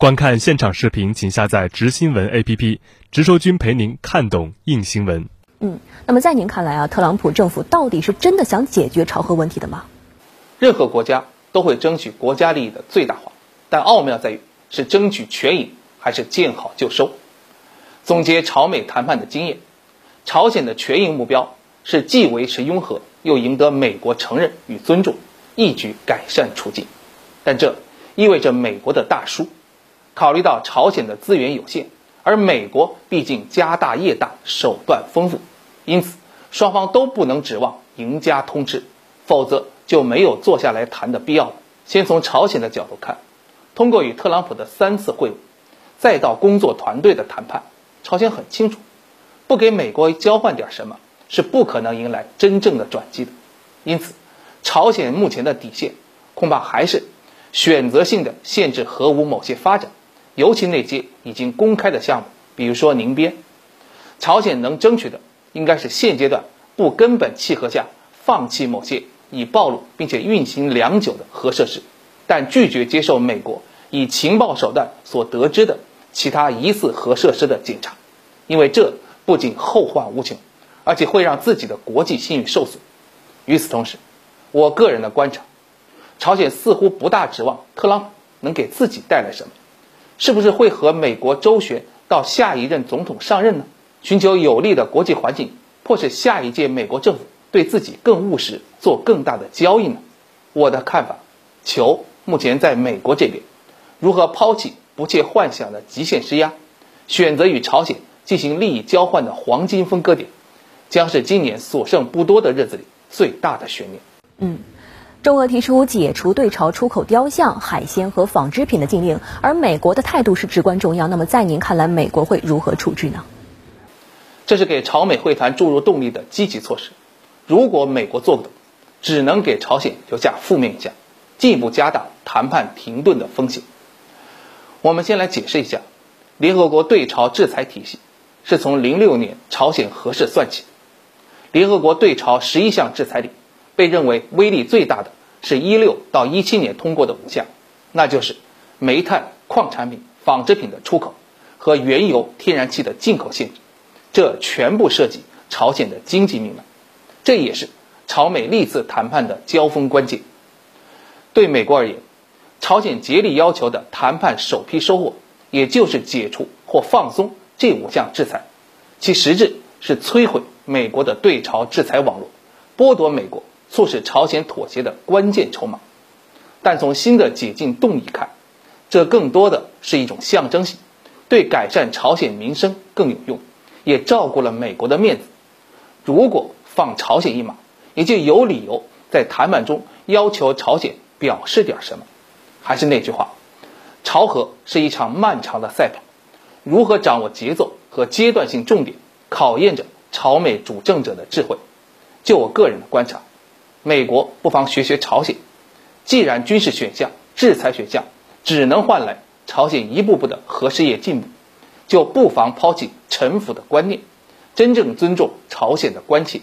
观看现场视频，请下载直新闻 APP，直说君陪您看懂硬新闻。嗯，那么在您看来啊，特朗普政府到底是真的想解决朝核问题的吗？任何国家都会争取国家利益的最大化，但奥妙在于是争取全赢还是见好就收。总结朝美谈判的经验，朝鲜的全赢目标是既维持拥核，又赢得美国承认与尊重，一举改善处境。但这意味着美国的大输。考虑到朝鲜的资源有限，而美国毕竟家大业大，手段丰富，因此双方都不能指望赢家通吃，否则就没有坐下来谈的必要了。先从朝鲜的角度看，通过与特朗普的三次会晤，再到工作团队的谈判，朝鲜很清楚，不给美国交换点什么，是不可能迎来真正的转机的。因此，朝鲜目前的底线，恐怕还是选择性的限制核武某些发展。尤其那些已经公开的项目，比如说宁边，朝鲜能争取的应该是现阶段不根本契合下放弃某些已暴露并且运行良久的核设施，但拒绝接受美国以情报手段所得知的其他疑似核设施的检查，因为这不仅后患无穷，而且会让自己的国际信誉受损。与此同时，我个人的观察，朝鲜似乎不大指望特朗普能给自己带来什么。是不是会和美国周旋到下一任总统上任呢？寻求有利的国际环境，迫使下一届美国政府对自己更务实，做更大的交易呢？我的看法，球目前在美国这边，如何抛弃不切幻想的极限施压，选择与朝鲜进行利益交换的黄金分割点，将是今年所剩不多的日子里最大的悬念。嗯。中俄提出解除对朝出口雕像、海鲜和纺织品的禁令，而美国的态度是至关重要。那么，在您看来，美国会如何处置呢？这是给朝美会谈注入动力的积极措施。如果美国做不到，只能给朝鲜留下负面印象，进一步加大谈判停顿的风险。我们先来解释一下，联合国对朝制裁体系是从零六年朝鲜核试算起。联合国对朝十一项制裁里。被认为威力最大的是一六到一七年通过的五项，那就是煤炭、矿产品、纺织品的出口和原油、天然气的进口限制，这全部涉及朝鲜的经济命脉，这也是朝美历次谈判的交锋关键。对美国而言，朝鲜竭力要求的谈判首批收获，也就是解除或放松这五项制裁，其实质是摧毁美国的对朝制裁网络，剥夺美国。促使朝鲜妥协的关键筹码，但从新的解禁动议看，这更多的是一种象征性，对改善朝鲜民生更有用，也照顾了美国的面子。如果放朝鲜一马，也就有理由在谈判中要求朝鲜表示点什么。还是那句话，朝核是一场漫长的赛跑，如何掌握节奏和阶段性重点，考验着朝美主政者的智慧。就我个人的观察。美国不妨学学朝鲜，既然军事选项、制裁选项只能换来朝鲜一步步的核事业进步，就不妨抛弃臣服的观念，真正尊重朝鲜的关切，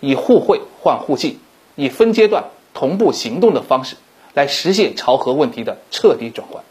以互惠换互信，以分阶段同步行动的方式来实现朝核问题的彻底转换。